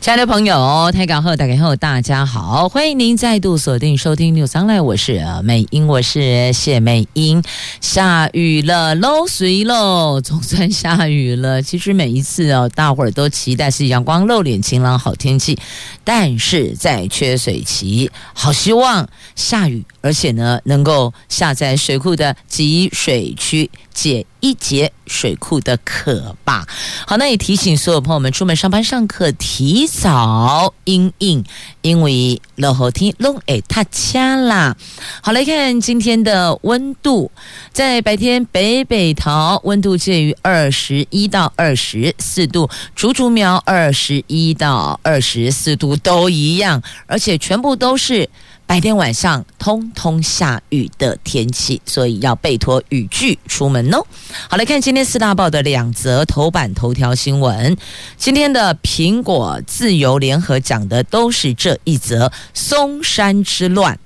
亲爱的朋友，台港后打开后，大家好，欢迎您再度锁定收听《News Online》，我是美英，我是谢美英。下雨了，漏水喽，总算下雨了。其实每一次哦，大伙儿都期待是阳光露脸、晴朗好天气，但是在缺水期，好希望下雨，而且呢，能够下在水库的集水区。解一解水库的渴吧。好，那也提醒所有朋友们出门上班上课提早因应，因为落后天龙哎太掐啦。好，来看今天的温度，在白天北北桃温度介于二十一到二十四度，竹竹苗二十一到二十四度都一样，而且全部都是。白天晚上通通下雨的天气，所以要备妥雨具出门哦。好，来看今天四大报的两则头版头条新闻。今天的苹果、自由、联合讲的都是这一则松山之乱。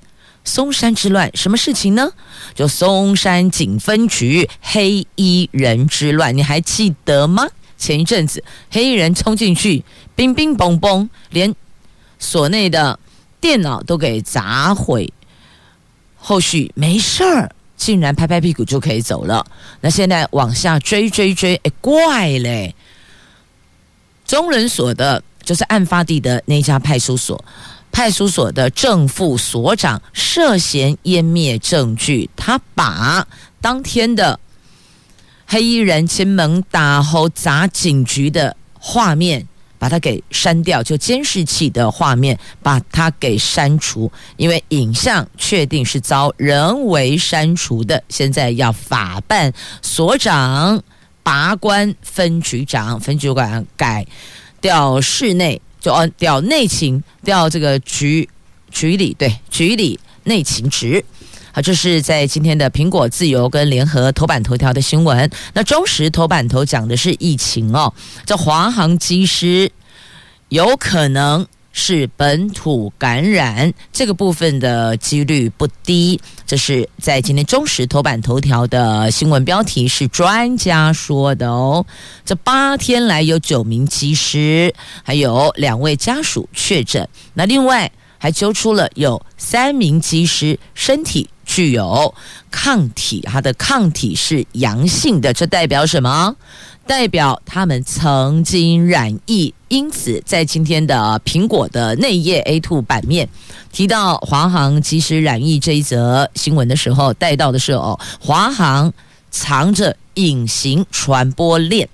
松山之乱什么事情呢？就松山警分局黑衣人之乱，你还记得吗？前一阵子黑衣人冲进去，乒乒乓乓，连所内的。电脑都给砸毁，后续没事儿，竟然拍拍屁股就可以走了。那现在往下追追追，哎，怪嘞！中人所的，就是案发地的那家派出所，派出所的正副所长涉嫌湮灭证据，他把当天的黑衣人亲门打后砸警局的画面。把它给删掉，就监视器的画面，把它给删除，因为影像确定是遭人为删除的。现在要法办所长拔关分局长，分局长改调室内，就按调内勤，调这个局局里，对局里内勤职。好，这是在今天的苹果、自由跟联合头版头条的新闻。那中时头版头讲的是疫情哦，这华航机师有可能是本土感染，这个部分的几率不低。这是在今天中时头版头条的新闻标题，是专家说的哦。这八天来有九名机师，还有两位家属确诊。那另外还揪出了有三名机师身体。具有抗体，它的抗体是阳性的，这代表什么？代表他们曾经染疫。因此，在今天的苹果的内页 A two 版面提到华航及时染疫这一则新闻的时候，带到的是哦，华航藏着隐形传播链。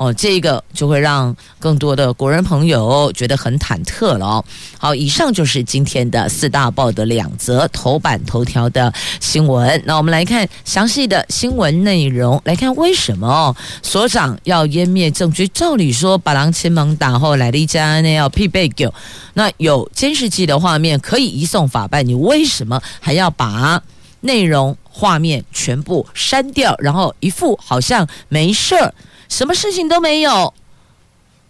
哦，这个就会让更多的国人朋友觉得很忐忑了哦。好，以上就是今天的四大报的两则头版头条的新闻。那我们来看详细的新闻内容，来看为什么哦所长要湮灭证据？照理说，把狼前门打后来的一家呢要配备狗，那有监视器的画面可以移送法办，你为什么还要把内容画面全部删掉，然后一副好像没事儿？什么事情都没有，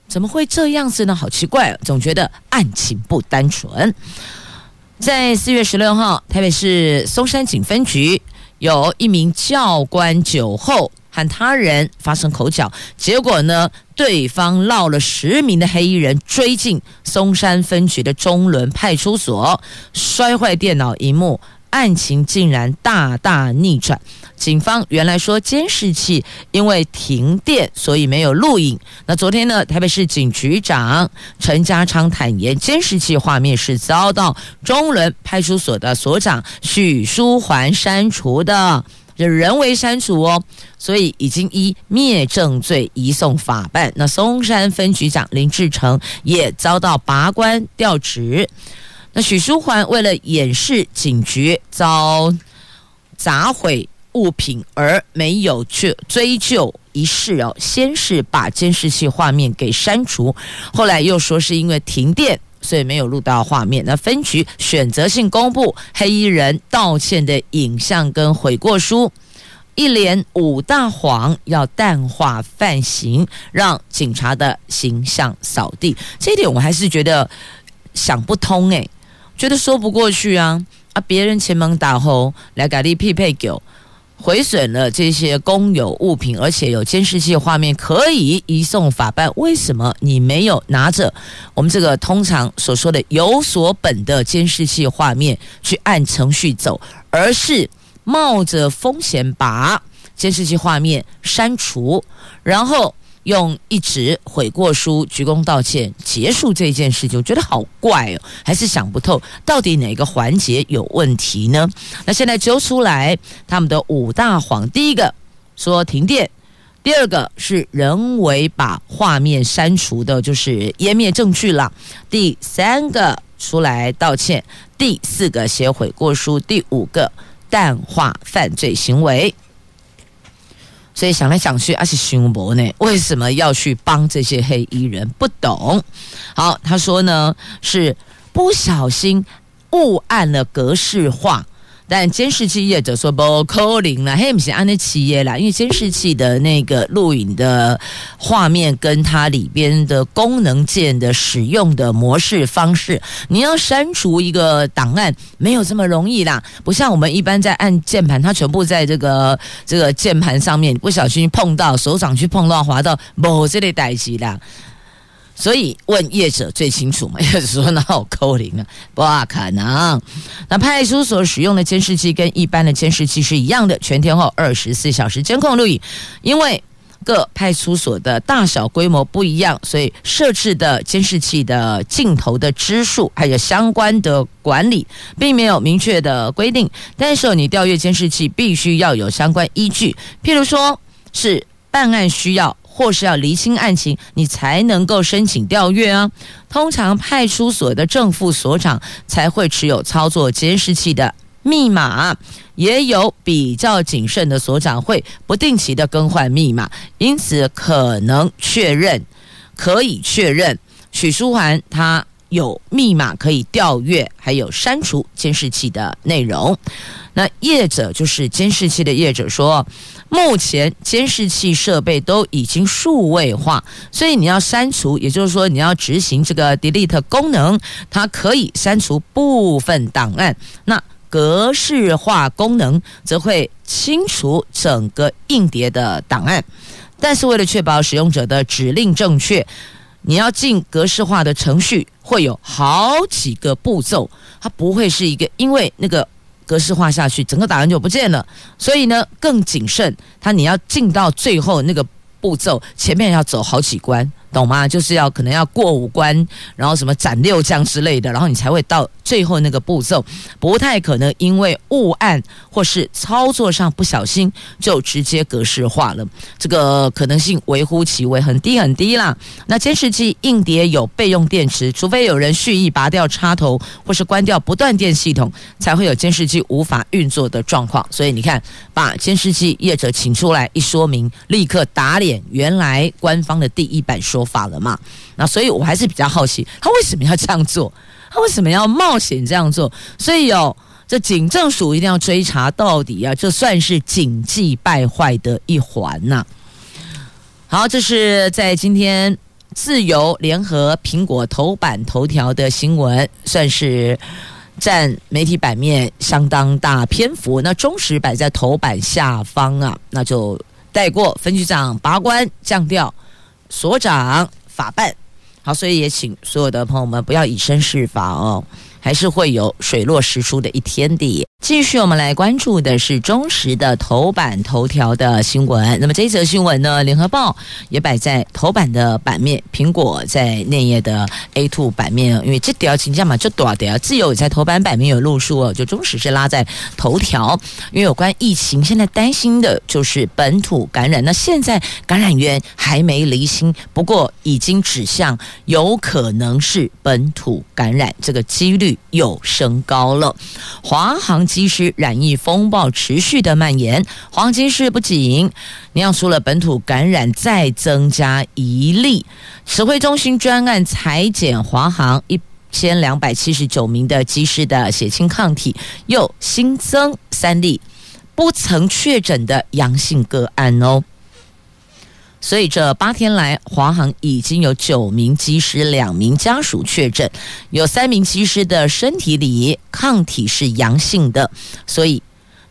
怎么会这样子呢？好奇怪，总觉得案情不单纯。在四月十六号，台北市松山警分局有一名教官酒后和他人发生口角，结果呢，对方落了十名的黑衣人追进松山分局的中坜派出所，摔坏电脑一幕。案情竟然大大逆转，警方原来说监视器因为停电，所以没有录影。那昨天呢，台北市警局长陈家昌坦言，监视器画面是遭到中坜派出所的所长许书桓删除的，人为删除哦，所以已经依灭证罪移送法办。那松山分局长林志成也遭到拔官调职。那许书桓为了掩饰警局遭砸毁物品而没有去追究一事哦，先是把监视器画面给删除，后来又说是因为停电，所以没有录到画面。那分局选择性公布黑衣人道歉的影像跟悔过书。一连五大谎要淡化犯行，让警察的形象扫地。这一点我还是觉得想不通诶，觉得说不过去啊啊！别人前门打后来给你匹配狗。毁损了这些公有物品，而且有监视器画面可以移送法办，为什么你没有拿着我们这个通常所说的有所本的监视器画面去按程序走，而是冒着风险把监视器画面删除，然后？用一纸悔过书鞠躬道歉结束这件事情，我觉得好怪哦，还是想不透到底哪个环节有问题呢？那现在揪出来他们的五大谎，第一个说停电，第二个是人为把画面删除的，就是湮灭证据了，第三个出来道歉，第四个写悔过书，第五个淡化犯罪行为。所以想来想去，阿是熊博呢？为什么要去帮这些黑衣人？不懂。好，他说呢，是不小心误按了格式化。但监视器业者说不扣零啦，嘿，不是按那企业啦，因为监视器的那个录影的画面跟它里边的功能键的使用的模式方式，你要删除一个档案没有这么容易啦，不像我们一般在按键盘，它全部在这个这个键盘上面，不小心碰到手掌去碰到滑到，某这类代志啦。所以问业者最清楚嘛？业者说那好扣零啊，不可能。那派出所使用的监视器跟一般的监视器是一样的，全天候二十四小时监控录影。因为各派出所的大小规模不一样，所以设置的监视器的镜头的支数还有相关的管理，并没有明确的规定。但是你调阅监视器必须要有相关依据，譬如说是办案需要。或是要厘清案情，你才能够申请调阅啊。通常派出所的正副所长才会持有操作监视器的密码，也有比较谨慎的所长会不定期的更换密码，因此可能确认，可以确认许书桓他有密码可以调阅，还有删除监视器的内容。那业者就是监视器的业者说。目前监视器设备都已经数位化，所以你要删除，也就是说你要执行这个 delete 功能，它可以删除部分档案。那格式化功能则会清除整个硬碟的档案。但是为了确保使用者的指令正确，你要进格式化的程序会有好几个步骤，它不会是一个，因为那个。格式化下去，整个档案就不见了。所以呢，更谨慎。他你要进到最后那个步骤，前面要走好几关。懂吗？就是要可能要过五关，然后什么斩六将之类的，然后你才会到最后那个步骤。不太可能因为误按或是操作上不小心就直接格式化了，这个可能性微乎其微，很低很低啦。那监视器硬碟有备用电池，除非有人蓄意拔掉插头或是关掉不断电系统，才会有监视器无法运作的状况。所以你看，把监视器业者请出来一说明，立刻打脸原来官方的第一版说。说法了嘛？那所以我还是比较好奇，他为什么要这样做？他为什么要冒险这样做？所以有这警政署一定要追查到底啊！这算是警纪败坏的一环呐、好，这是在今天自由联合苹果头版头条的新闻，算是占媒体版面相当大篇幅。那中时摆在头版下方啊，那就带过分局长拔关降调。所长法办，好，所以也请所有的朋友们不要以身试法哦，还是会有水落石出的一天的。继续，我们来关注的是中时的头版头条的新闻。那么这一则新闻呢，联合报也摆在头版的版面，苹果在内页的 A two 版面。因为这条请假嘛，就多的自由也在头版版面有路数哦，就中时是拉在头条。因为有关疫情，现在担心的就是本土感染。那现在感染源还没厘清，不过已经指向有可能是本土感染，这个几率又升高了。华航。机师染疫风暴持续的蔓延，黄金市不仅酿出了本土感染再增加一例，指挥中心专案裁减华航一千两百七十九名的机师的血清抗体又新增三例。不曾确诊的阳性个案哦。所以这八天来，华航已经有九名机师、两名家属确诊，有三名机师的身体里抗体是阳性的，所以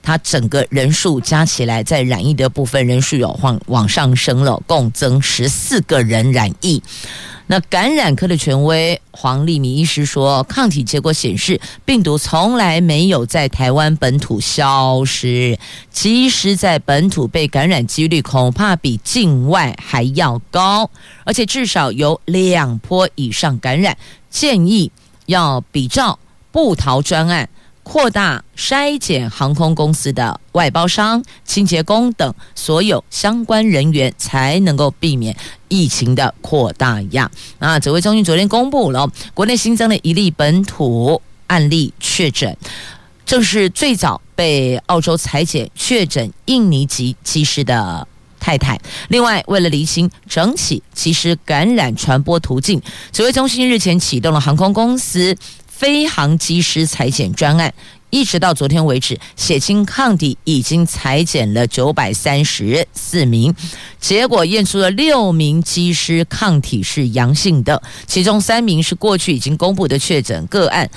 它整个人数加起来，在染疫的部分人数有往往上升了，共增十四个人染疫。那感染科的权威黄立民医师说，抗体结果显示，病毒从来没有在台湾本土消失，即使在本土被感染几率恐怕比境外还要高，而且至少有两波以上感染，建议要比照布桃专案。扩大筛检航空公司的外包商、清洁工等所有相关人员，才能够避免疫情的扩大呀。啊，指挥中心昨天公布了国内新增了一例本土案例确诊，正是最早被澳洲裁检确诊印尼籍机师的太太。另外，为了厘清整起机师感染传播途径，指挥中心日前启动了航空公司。飞航机师裁剪专案，一直到昨天为止，血清抗体已经采检了九百三十四名，结果验出了六名机师抗体是阳性的，其中三名是过去已经公布的确诊个案，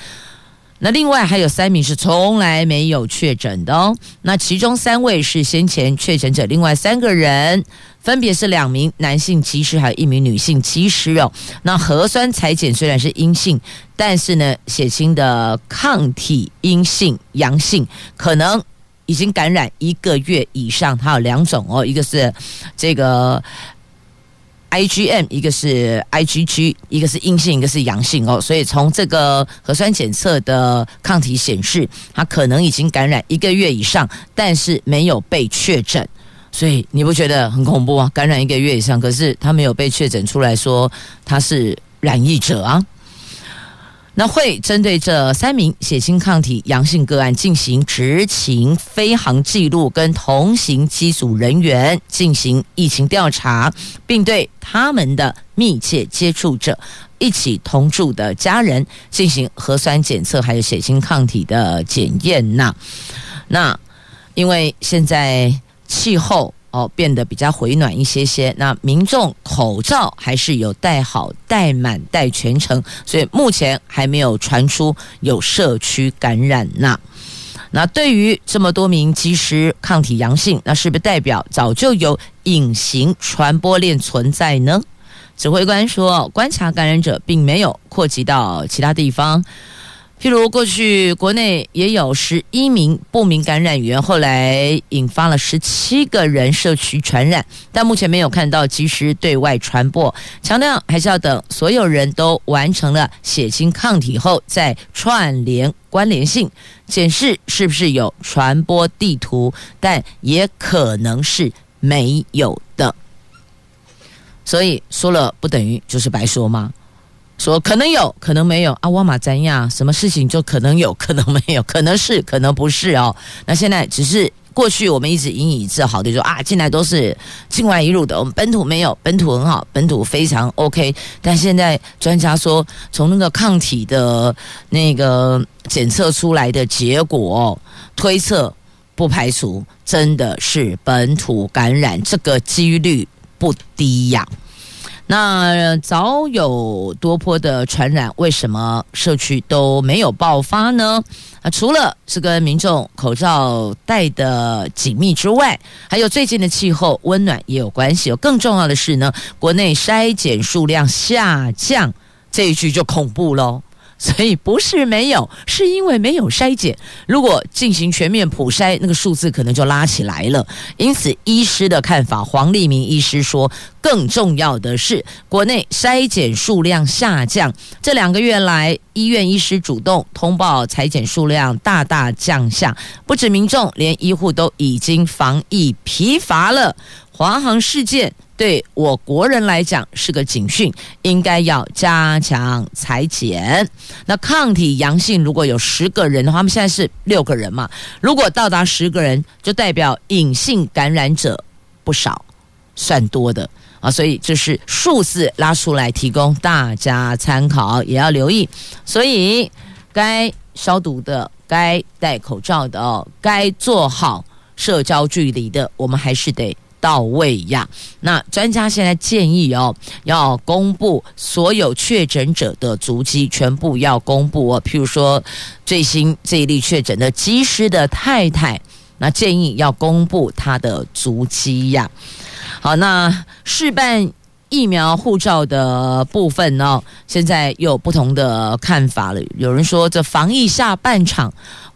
那另外还有三名是从来没有确诊的哦，那其中三位是先前确诊者，另外三个人。分别是两名男性机师，还有一名女性机师哦。那核酸采检虽然是阴性，但是呢，血清的抗体阴性阳性，可能已经感染一个月以上。它有两种哦，一个是这个 IgM，一个是 IgG，一个是阴性，一个是阳性哦。所以从这个核酸检测的抗体显示，它可能已经感染一个月以上，但是没有被确诊。所以你不觉得很恐怖啊？感染一个月以上，可是他没有被确诊出来说他是染疫者啊。那会针对这三名血清抗体阳性个案进行执勤飞航记录，跟同行机组人员进行疫情调查，并对他们的密切接触者、一起同住的家人进行核酸检测，还有血清抗体的检验呐。那因为现在。气候哦变得比较回暖一些些，那民众口罩还是有戴好、戴满、戴全程，所以目前还没有传出有社区感染呐。那对于这么多名机师抗体阳性，那是不是代表早就有隐形传播链存在呢？指挥官说，观察感染者并没有扩及到其他地方。譬如过去国内也有十一名不明感染源，后来引发了十七个人社区传染，但目前没有看到及时对外传播。强调还是要等所有人都完成了血清抗体后，再串联关联性，检视是不是有传播地图，但也可能是没有的。所以说了不等于就是白说吗？说可能有可能没有啊，沃马怎样？什么事情就可能有可能没有？可能是可能不是哦。那现在只是过去我们一直引以自豪的说啊，进来都是境外一路的，我们本土没有，本土很好，本土非常 OK。但现在专家说，从那个抗体的那个检测出来的结果推测，不排除真的是本土感染，这个几率不低呀。那早有多波的传染，为什么社区都没有爆发呢？啊，除了是跟民众口罩戴的紧密之外，还有最近的气候温暖也有关系。有更重要的是呢，国内筛检数量下降，这一句就恐怖喽。所以不是没有，是因为没有筛检。如果进行全面普筛，那个数字可能就拉起来了。因此，医师的看法，黄立民医师说，更重要的是国内筛检数量下降。这两个月来，医院医师主动通报裁检数量大大降下，不止民众，连医护都已经防疫疲乏了。华航事件。对我国人来讲是个警讯，应该要加强裁剪。那抗体阳性如果有十个人的话，他们现在是六个人嘛？如果到达十个人，就代表隐性感染者不少，算多的啊。所以这是数字拉出来提供大家参考，也要留意。所以该消毒的、该戴口罩的、哦该做好社交距离的，我们还是得到位呀。那专家现在建议哦，要公布所有确诊者的足迹，全部要公布哦。譬如说，最新这一例确诊的机师的太太，那建议要公布他的足迹呀。好，那试办疫苗护照的部分呢，现在有不同的看法了。有人说，这防疫下半场，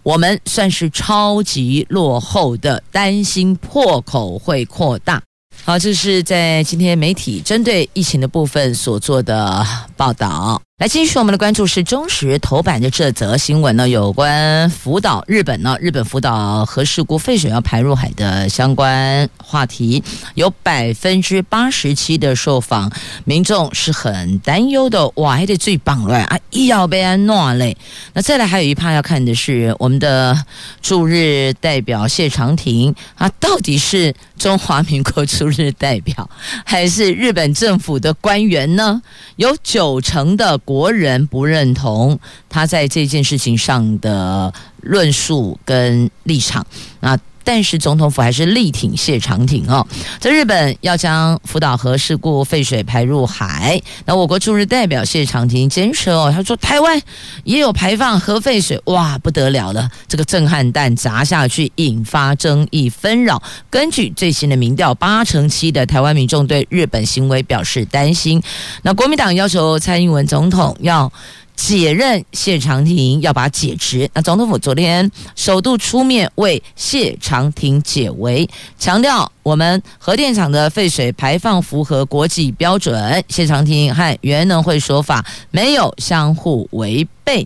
我们算是超级落后的，担心破口会扩大。好，这是在今天媒体针对疫情的部分所做的报道。来继续我们的关注是中时头版的这则新闻呢，有关福岛日本呢，日本福岛核事故废水要排入海的相关话题，有百分之八十七的受访民众是很担忧的。哇，还得最棒了啊！医药被安诺嘞。那再来还有一趴要看的是我们的驻日代表谢长廷啊，到底是中华民国驻日代表还是日本政府的官员呢？有九成的。国人不认同他在这件事情上的论述跟立场那。但是总统府还是力挺谢长廷哦，在日本要将福岛核事故废水排入海，那我国驻日代表谢长廷坚持哦，他说台湾也有排放核废水，哇，不得了了，这个震撼弹砸下去，引发争议纷扰。根据最新的民调，八成七的台湾民众对日本行为表示担心。那国民党要求蔡英文总统要。解任谢长廷，要把解职。那总统府昨天首度出面为谢长廷解围，强调我们核电厂的废水排放符合国际标准。谢长廷和袁能会说法没有相互违背。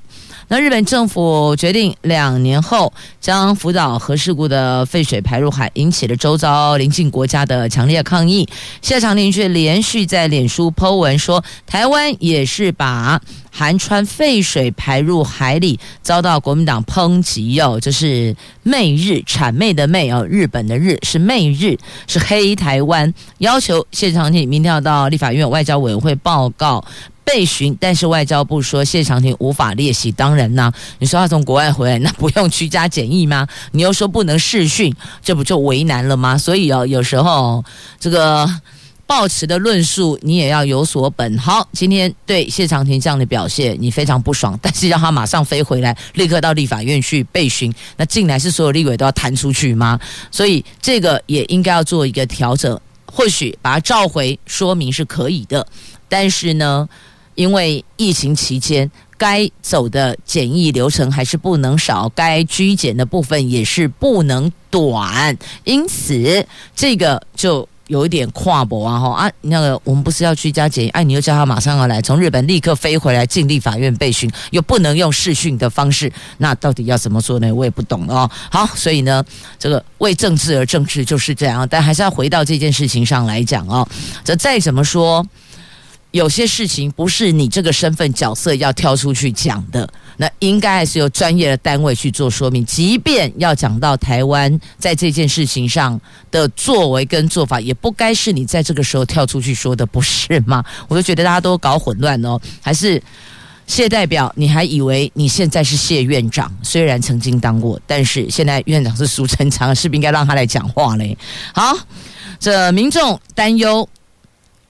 那日本政府决定两年后将福岛核事故的废水排入海，引起了周遭邻近国家的强烈抗议。谢长廷却连续在脸书 po 文说，台湾也是把含氚废水排入海里，遭到国民党抨击哟。这是媚日谄媚的媚哦，日本的日是媚日，是黑台湾，要求谢长廷明天要到立法院外交委员会报告。被询，但是外交部说谢长廷无法列席。当然呢，你说他从国外回来，那不用居家检疫吗？你又说不能视讯，这不就为难了吗？所以哦，有时候这个抱持的论述你也要有所本。好，今天对谢长廷这样的表现你非常不爽，但是让他马上飞回来，立刻到立法院去被询，那进来是所有立委都要弹出去吗？所以这个也应该要做一个调整，或许把他召回，说明是可以的，但是呢？因为疫情期间该走的检疫流程还是不能少，该居检的部分也是不能短，因此这个就有一点跨博啊！哈啊，那个我们不是要居家检疫，哎，你又叫他马上要来，从日本立刻飞回来进立法院备询，又不能用视讯的方式，那到底要怎么做呢？我也不懂哦。好，所以呢，这个为政治而政治就是这样，但还是要回到这件事情上来讲哦。这再怎么说。有些事情不是你这个身份角色要跳出去讲的，那应该还是由专业的单位去做说明。即便要讲到台湾在这件事情上的作为跟做法，也不该是你在这个时候跳出去说的，不是吗？我就觉得大家都搞混乱哦。还是谢代表，你还以为你现在是谢院长？虽然曾经当过，但是现在院长是苏贞昌，是不是应该让他来讲话嘞？好，这民众担忧。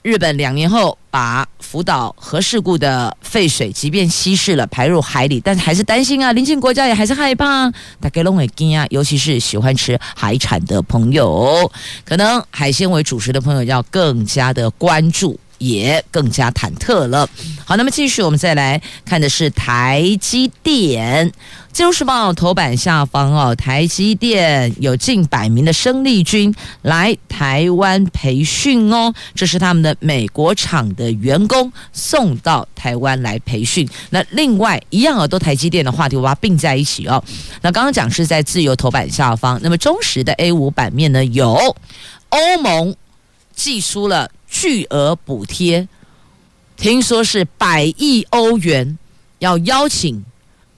日本两年后把福岛核事故的废水，即便稀释了排入海里，但是还是担心啊，邻近国家也还是害怕，大家都会惊啊，尤其是喜欢吃海产的朋友，可能海鲜为主食的朋友要更加的关注。也更加忐忑了。好，那么继续，我们再来看的是台积电。自由时报头版下方哦，台积电有近百名的生力军来台湾培训哦，这是他们的美国厂的员工送到台湾来培训。那另外一样哦，都台积电的话题，我把它并在一起哦。那刚刚讲是在自由头版下方，那么中时的 A 五版面呢，有欧盟寄出了。巨额补贴，听说是百亿欧元，要邀请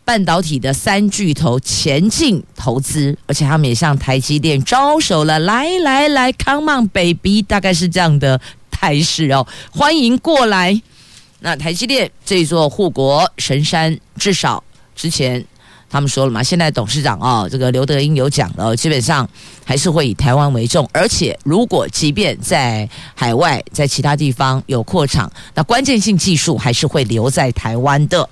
半导体的三巨头前进投资，而且他们也向台积电招手了，来来来，Come on baby，大概是这样的态势哦，欢迎过来。那台积电这座护国神山，至少之前。他们说了嘛，现在董事长哦，这个刘德英有讲了，基本上还是会以台湾为重，而且如果即便在海外，在其他地方有扩厂，那关键性技术还是会留在台湾的。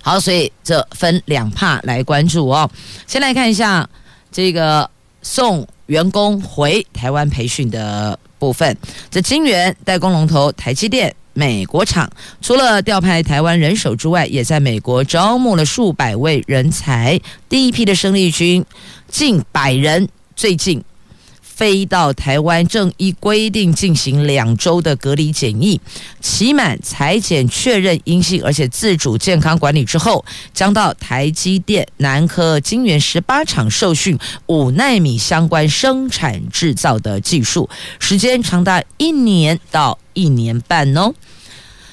好，所以这分两趴来关注哦。先来看一下这个送员工回台湾培训的部分，这晶圆代工龙头台积电。美国厂除了调派台湾人手之外，也在美国招募了数百位人才。第一批的生力军近百人，最近飞到台湾，正依规定进行两周的隔离检疫，期满采检确认阴性，而且自主健康管理之后，将到台积电南科晶圆十八厂受训五纳米相关生产制造的技术，时间长达一年到一年半哦。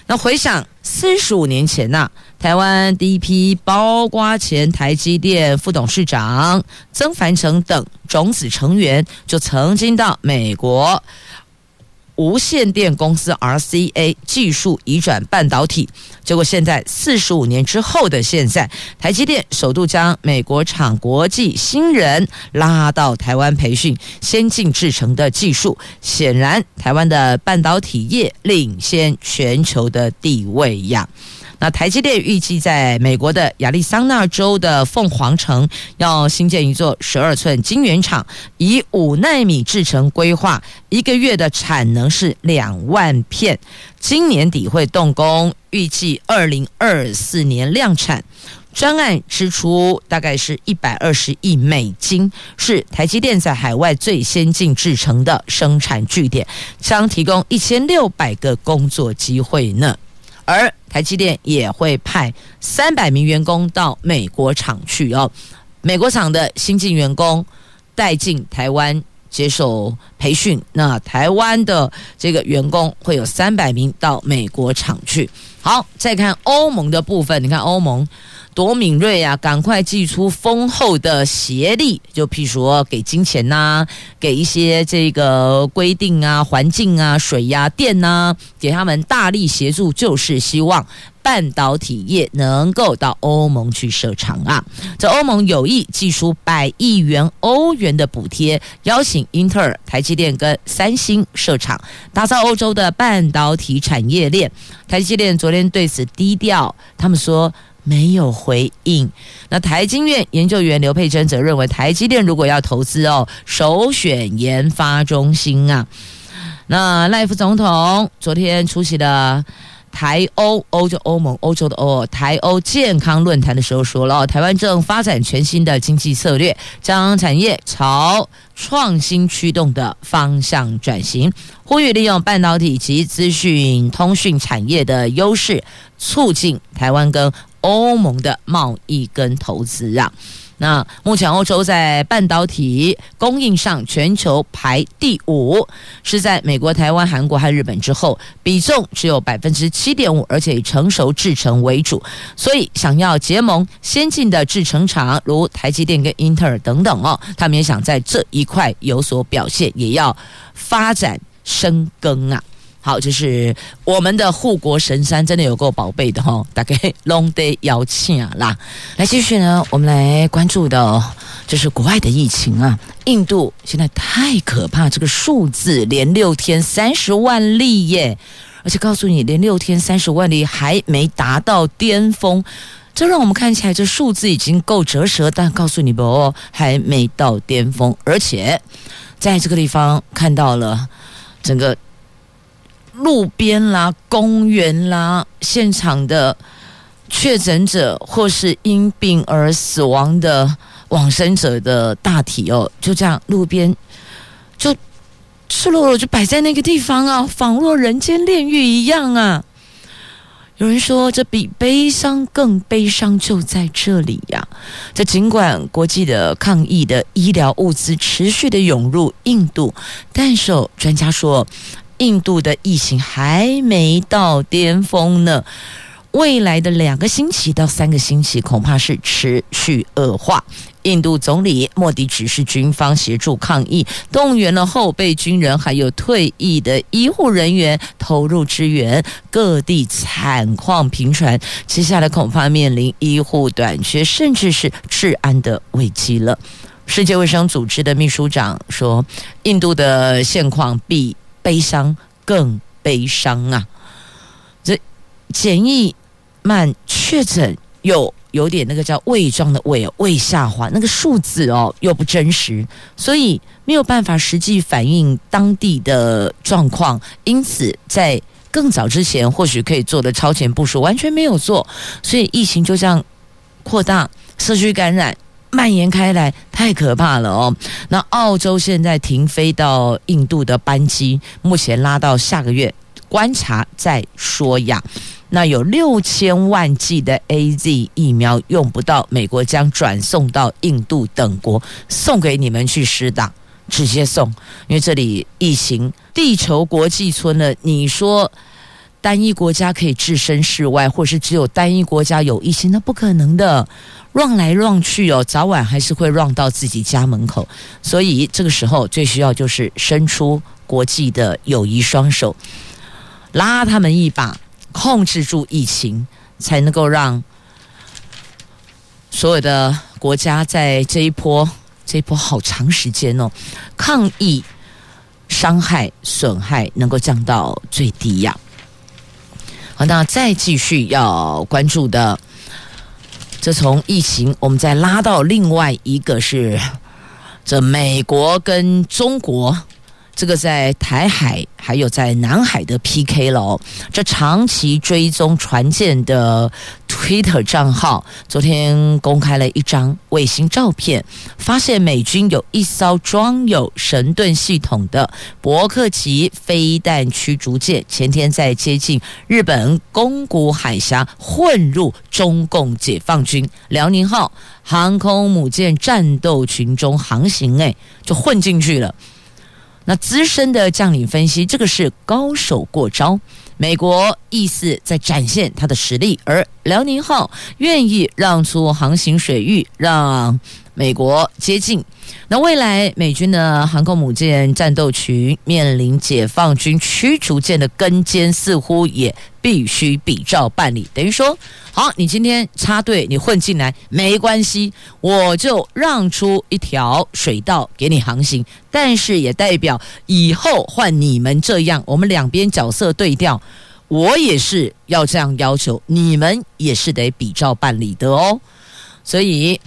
那回想四十五年前呐、台湾第一批包括前台积电副董事长曾凡成等种子成员，就曾经到美国。无线电公司 RCA 技术移转半导体，结果现在四十五年之后的现在，台积电首度将美国厂国际新人拉到台湾培训先进制程的技术，显然台湾的半导体业领先全球的地位呀。那台积电预计在美国的亚利桑那州的凤凰城要新建一座十二寸晶圆厂，以五纳米制程规划，一个月的产能是两万片，今年底会动工，预计二零二四年量产。专案支出大概是一百二十亿美金，是台积电在海外最先进制程的生产据点，将提供一千六百个工作机会呢。而台积电也会派三百名员工到美国厂去哦，美国厂的新进员工带进台湾接受培训，那台湾的这个员工会有三百名到美国厂去。好，再看欧盟的部分，你看欧盟。多敏锐啊！赶快寄出丰厚的协力，就譬如说给金钱呐、给一些这个规定啊、环境啊、水呀、啊、电呐、给他们大力协助，就是希望半导体业能够到欧盟去设厂啊。这欧盟有意寄出百亿元欧元的补贴，邀请英特尔、台积电跟三星设厂，打造欧洲的半导体产业链。台积电昨天对此低调，他们说。没有回应。那台经院研究员刘佩珍则认为，台积电如果要投资哦，首选研发中心啊。那赖副总统昨天出席了台欧欧洲欧盟欧洲的欧台欧健康论坛的时候说了，台湾正发展全新的经济策略，将产业朝创新驱动的方向转型，呼吁利用半导体及资讯通讯产业的优势，促进台湾跟欧盟的贸易跟投资啊，那目前欧洲在半导体供应上全球排第五，是在美国、台湾、韩国和日本之后，比重只有百分之七点五，而且以成熟制程为主。所以想要结盟先进的制程厂，如台积电跟英特尔等等哦，他们也想在这一块有所表现，也要发展深耕啊。好，就是我们的护国神山，真的有够宝贝的哈，大概拢得要请啦。来继续呢，我们来关注的，就是国外的疫情啊。印度现在太可怕，这个数字连六天三十万例耶，而且告诉你，连六天三十万例还没达到巅峰，这让我们看起来这数字已经够折舌，但告诉你不哦，还没到巅峰，而且在这个地方看到了整个。路边啦、公园啦，现场的确诊者或是因病而死亡的往生者的大体哦，就这样路边就赤裸裸就摆在那个地方啊，仿若人间炼狱一样啊！有人说，这比悲伤更悲伤就在这里呀、啊！这尽管国际的抗疫的医疗物资持续的涌入印度，但是专家说。印度的疫情还没到巅峰呢，未来的两个星期到三个星期，恐怕是持续恶化。印度总理莫迪指示军方协助抗疫，动员了后备军人，还有退役的医护人员投入支援。各地惨况频传，接下来恐怕面临医护短缺，甚至是治安的危机了。世界卫生组织的秘书长说：“印度的现况比悲伤更悲伤啊！这检疫慢，确诊又。”有点那个叫伪装的伪，伪下滑，那个数字哦又不真实，所以没有办法实际反映当地的状况。因此，在更早之前，或许可以做的超前部署完全没有做，所以疫情就这样扩大，社区感染蔓延开来，太可怕了哦。那澳洲现在停飞到印度的班机，目前拉到下个月观察再说呀。那有六千万剂的 AZ 疫苗用不到，美国将转送到印度等国，送给你们去施打，直接送。因为这里疫情，地球国际村了，你说单一国家可以置身事外，或是只有单一国家有疫情，那不可能的。乱来乱去哦，早晚还是会乱到自己家门口。所以这个时候最需要就是伸出国际的友谊双手，拉他们一把。控制住疫情，才能够让所有的国家在这一波这一波好长时间哦，抗疫伤害损害能够降到最低呀。那再继续要关注的，这从疫情我们再拉到另外一个是这美国跟中国。这个在台海还有在南海的 PK 喽，这长期追踪船舰的 Twitter 账号昨天公开了一张卫星照片，发现美军有一艘装有神盾系统的伯克级飞弹驱逐舰，前天在接近日本宫古海峡混入中共解放军。辽宁号航空母舰战斗群中航行，哎，就混进去了。那资深的将领分析，这个是高手过招，美国意思在展现它的实力，而辽宁号愿意让出航行水域，让美国接近。那未来美军的航空母舰战斗群面临解放军驱逐舰的跟监，似乎也必须比照办理。等于说，好，你今天插队，你混进来没关系，我就让出一条水道给你航行。但是也代表以后换你们这样，我们两边角色对调，我也是要这样要求，你们也是得比照办理的哦。所以。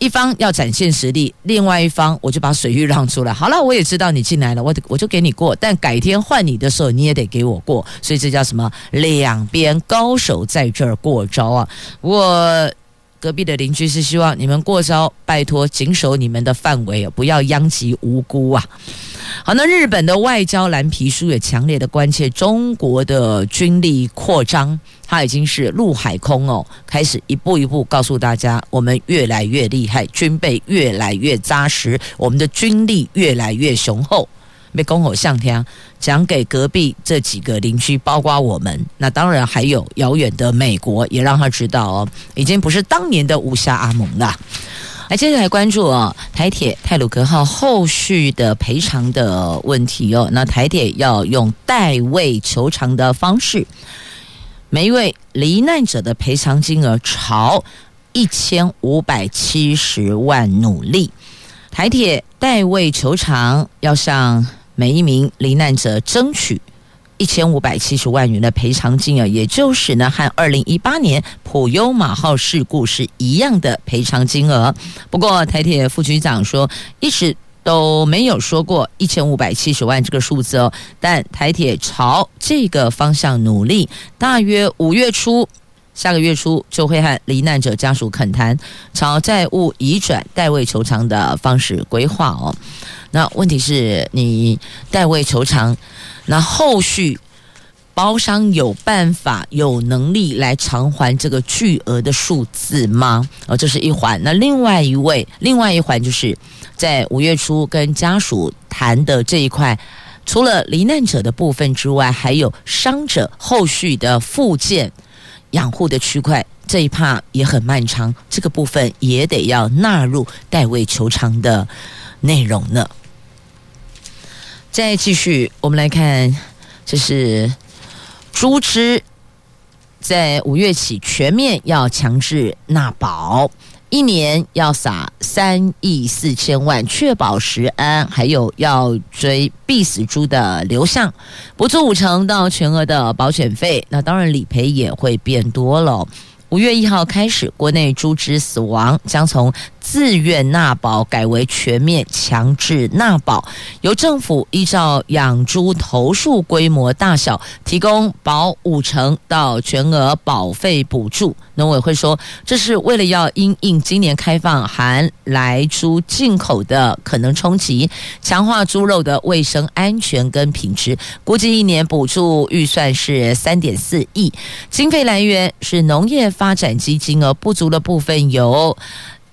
一方要展现实力，另外一方我就把水域让出来。好了，我也知道你进来了，我我就给你过。但改天换你的时候，你也得给我过。所以这叫什么？两边高手在这儿过招啊！我隔壁的邻居是希望你们过招，拜托谨守你们的范围，不要殃及无辜啊！好，那日本的外交蓝皮书也强烈的关切中国的军力扩张，它已经是陆海空哦，开始一步一步告诉大家，我们越来越厉害，军备越来越扎实，我们的军力越来越雄厚。没恭候向天讲给隔壁这几个邻居，包括我们，那当然还有遥远的美国，也让他知道哦，已经不是当年的武侠阿蒙了。来，接着来关注哦，台铁泰鲁格号后续的赔偿的问题哦。那台铁要用代位求偿的方式，每一位罹难者的赔偿金额朝一千五百七十万努力。台铁代位求偿，要向每一名罹难者争取。一千五百七十万元的赔偿金额，也就是呢，和二零一八年普悠马号事故是一样的赔偿金额。不过，台铁副局长说，一直都没有说过一千五百七十万这个数字哦。但台铁朝这个方向努力，大约五月初，下个月初就会和罹难者家属恳谈，朝债务移转代位求偿的方式规划哦。那问题是你代位求偿。那后续包商有办法、有能力来偿还这个巨额的数字吗？哦，这是一环。那另外一位，另外一环就是在五月初跟家属谈的这一块，除了罹难者的部分之外，还有伤者后续的复健养护的区块，这一趴也很漫长，这个部分也得要纳入代位求偿的内容呢。再继续，我们来看，这是猪只在五月起全面要强制纳保。一年要撒三亿四千万，确保食安，还有要追必死猪的流向，补助五成到全额的保险费，那当然理赔也会变多了。五月一号开始，国内猪只死亡将从自愿纳保改为全面强制纳保，由政府依照养猪头数规模大小提供保五成到全额保费补助。农委会说，这是为了要因应今年开放含来猪进口的可能冲击，强化猪肉的卫生安全跟品质。估计一年补助预算是三点四亿，经费来源是农业发展基金，而不足的部分有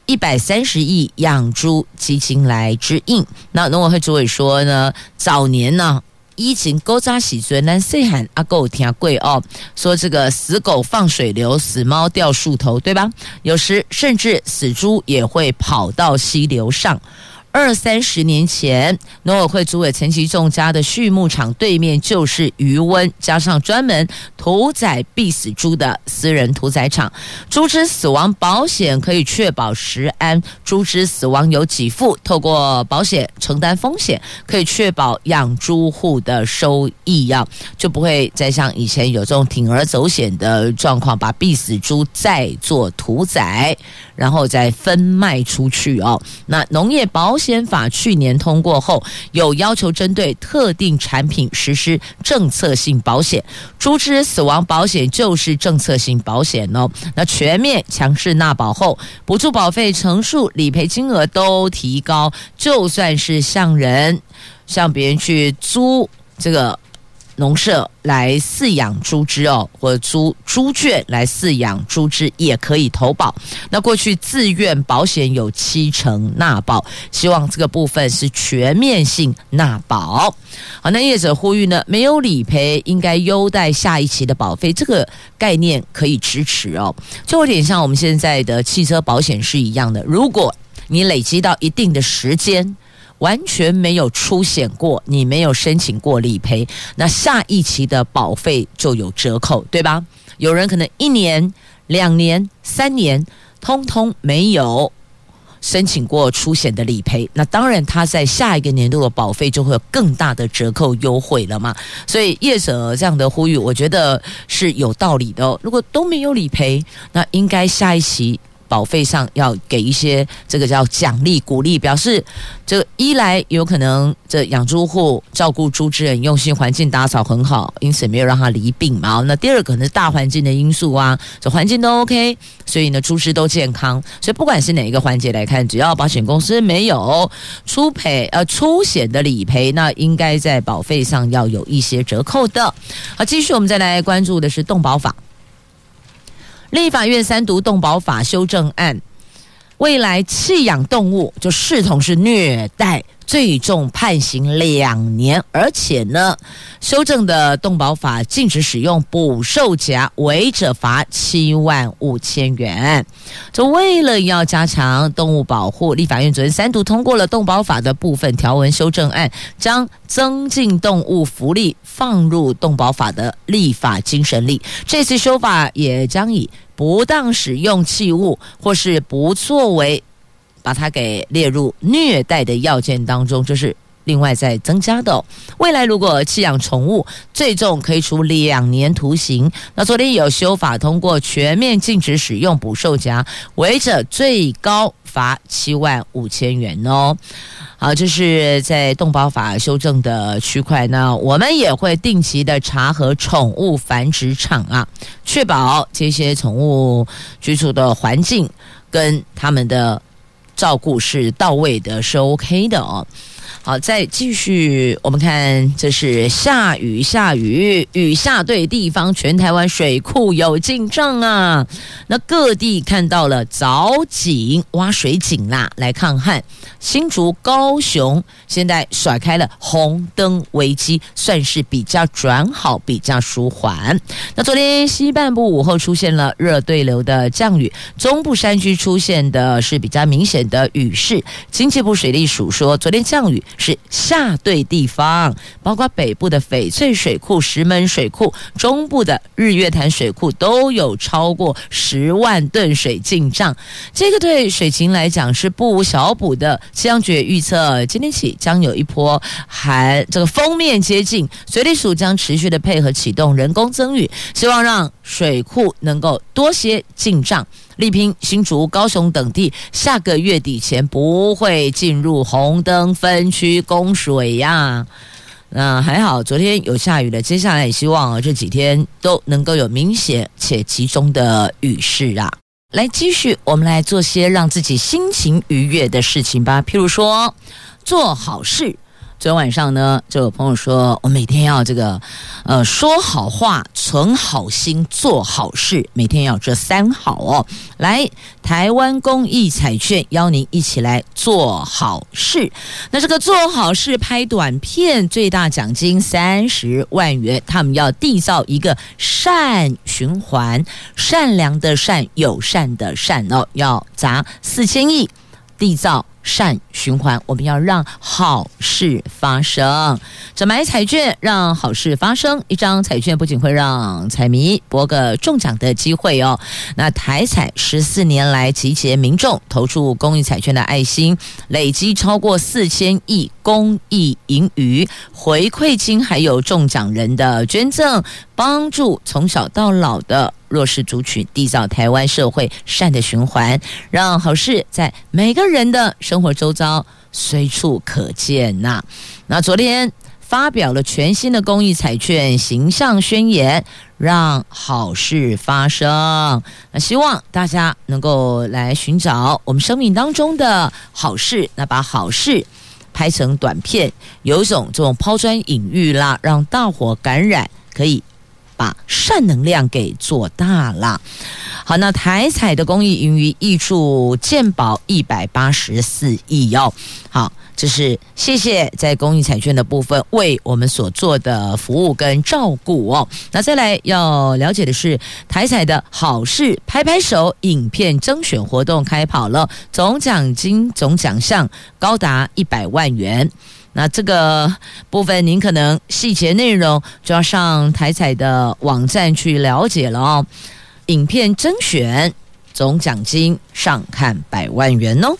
一百三十亿养猪基金来支应。那农委会主委说呢，早年呢。疫情勾扎喜尊，但细喊阿狗听贵哦，说这个死狗放水流，死猫掉树头，对吧？有时甚至死猪也会跑到溪流上。二三十年前，农委会主委陈其仲家的畜牧场对面就是余温，加上专门屠宰必死猪的私人屠宰场。猪只死亡保险可以确保食安，猪只死亡有给付，透过保险承担风险，可以确保养猪户的收益，啊就不会再像以前有这种铤而走险的状况，把必死猪再做屠宰，然后再分卖出去哦。那农业保险。先法去年通过后，有要求针对特定产品实施政策性保险，猪只死亡保险就是政策性保险哦。那全面强势纳保后，补助保费成数、理赔金额都提高，就算是向人向别人去租这个。农舍来饲养猪只哦，或者租猪圈来饲养猪只也可以投保。那过去自愿保险有七成纳保，希望这个部分是全面性纳保。好，那业者呼吁呢，没有理赔应该优待下一期的保费，这个概念可以支持哦。就有点像我们现在的汽车保险是一样的，如果你累积到一定的时间。完全没有出险过，你没有申请过理赔，那下一期的保费就有折扣，对吧？有人可能一年、两年、三年，通通没有申请过出险的理赔，那当然他在下一个年度的保费就会有更大的折扣优惠了嘛。所以业者这样的呼吁，我觉得是有道理的。如果都没有理赔，那应该下一期。保费上要给一些这个叫奖励鼓励，表示这一来有可能这养猪户照顾猪只很用心，环境打扫很好，因此没有让它离病嘛。那第二个可能是大环境的因素啊，这环境都 OK，所以呢猪只都健康。所以不管是哪一个环节来看，只要保险公司没有出赔呃出险的理赔，那应该在保费上要有一些折扣的。好，继续我们再来关注的是动保法。立法院三读动保法修正案，未来弃养动物就视同是虐待。最重判刑两年，而且呢，修正的动保法禁止使用捕兽夹，违者罚七万五千元。这为了要加强动物保护，立法院昨天三读通过了动保法的部分条文修正案，将增进动物福利放入动保法的立法精神里。这次修法也将以不当使用器物或是不作为。把它给列入虐待的要件当中，就是另外再增加的。未来如果弃养宠物，最重可以处两年徒刑。那昨天有修法通过，全面禁止使用捕兽夹，违者最高罚七万五千元哦。好，这是在动保法修正的区块。那我们也会定期的查核宠物繁殖场啊，确保这些宠物居住的环境跟他们的。照顾是到位的，是 OK 的哦。好，再继续，我们看这是下雨，下雨，雨下对地方，全台湾水库有进账啊！那各地看到了凿井挖水井啦，来抗旱。新竹、高雄现在甩开了红灯危机，算是比较转好，比较舒缓。那昨天西半部午后出现了热对流的降雨，中部山区出现的是比较明显的雨势。经济部水利署说，昨天降雨是下对地方，包括北部的翡翠水库、石门水库，中部的日月潭水库都有超过十万吨水进账。这个对水情来讲是不无小补的。气象局预测，今天起将有一波寒这个锋面接近，水利署将持续的配合启动人工增雨，希望让水库能够多些进账，力拼新竹、高雄等地下个月底前不会进入红灯分区供水呀。那还好，昨天有下雨了，接下来也希望啊这几天都能够有明显且集中的雨势啊。来继续，我们来做些让自己心情愉悦的事情吧。譬如说，做好事。昨天晚上呢，就有朋友说我每天要这个，呃，说好话、存好心、做好事，每天要这三好哦。来，台湾公益彩券邀您一起来做好事。那这个做好事拍短片，最大奖金三十万元。他们要缔造一个善循环，善良的善，友善的善哦，要砸四千亿，缔造。善循环，我们要让好事发生。这买彩券让好事发生，一张彩券不仅会让彩迷博个中奖的机会哦。那台彩十四年来集结民众投注公益彩券的爱心，累积超过四千亿公益盈余回馈金，还有中奖人的捐赠，帮助从小到老的。弱势族群，缔造台湾社会善的循环，让好事在每个人的生活周遭随处可见呐。那昨天发表了全新的公益彩券形象宣言，让好事发生。那希望大家能够来寻找我们生命当中的好事，那把好事拍成短片，有一种这种抛砖引玉啦，让大伙感染，可以。把善能量给做大了。好，那台彩的公益盈余挹注健保一百八十四亿哦。好，这是谢谢在公益彩券的部分为我们所做的服务跟照顾哦。那再来要了解的是台彩的好事拍拍手影片征选活动开跑了，总奖金总奖项高达一百万元。那这个部分，您可能细节内容就要上台彩的网站去了解了哦。影片甄选总奖金上看百万元哦。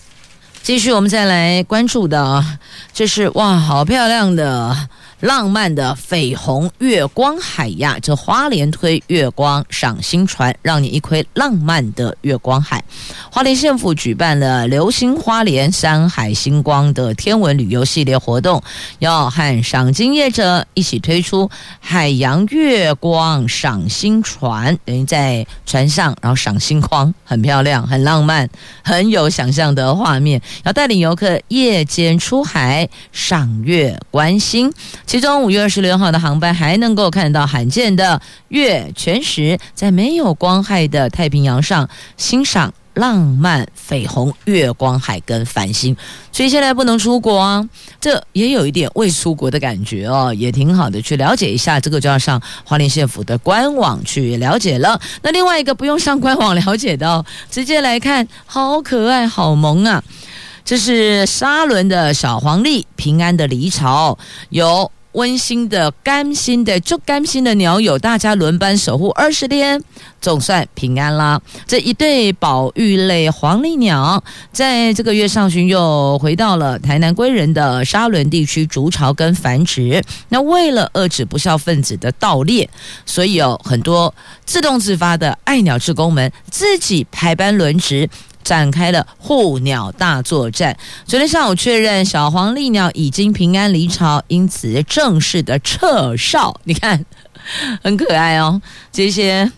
继续，我们再来关注的，这是哇，好漂亮的。浪漫的绯红月光海呀，这花莲推月光赏星船，让你一窥浪漫的月光海。花莲县府举办了“流星花莲山海星光”的天文旅游系列活动，要和赏金业者一起推出海洋月光赏星船，等于在船上，然后赏星光，很漂亮，很浪漫，很有想象的画面。要带领游客夜间出海赏月观星。其中五月二十六号的航班还能够看到罕见的月全食，在没有光害的太平洋上欣赏浪漫绯红月光海跟繁星。所以现在不能出国啊，这也有一点未出国的感觉哦，也挺好的。去了解一下这个，就要上花莲县府的官网去了解了。那另外一个不用上官网了解的哦，直接来看，好可爱，好萌啊！这是沙仑的小黄鹂平安的离巢，有。温馨的、甘心的、就甘心的鸟友，大家轮班守护二十天，总算平安啦。这一对保育类黄鹂鸟，在这个月上旬又回到了台南归仁的沙仑地区筑巢跟繁殖。那为了遏制不肖分子的盗猎，所以有很多自动自发的爱鸟志工们自己排班轮值。展开了护鸟大作战。昨天上午确认，小黄鹂鸟已经平安离巢，因此正式的撤哨。你看，很可爱哦。这些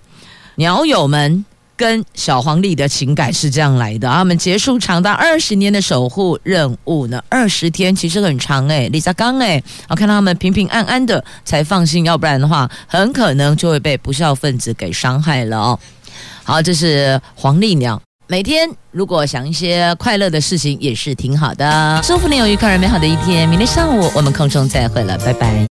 鸟友们跟小黄历的情感是这样来的，他们结束长达二十年的守护任务呢，二十天其实很长哎，李家刚哎，我看到他们平平安安的才放心，要不然的话，很可能就会被不肖分子给伤害了哦。好，这是黄历鸟，每天如果想一些快乐的事情也是挺好的，祝福你有愉快而美好的一天，明天上午我们空中再会了，拜拜。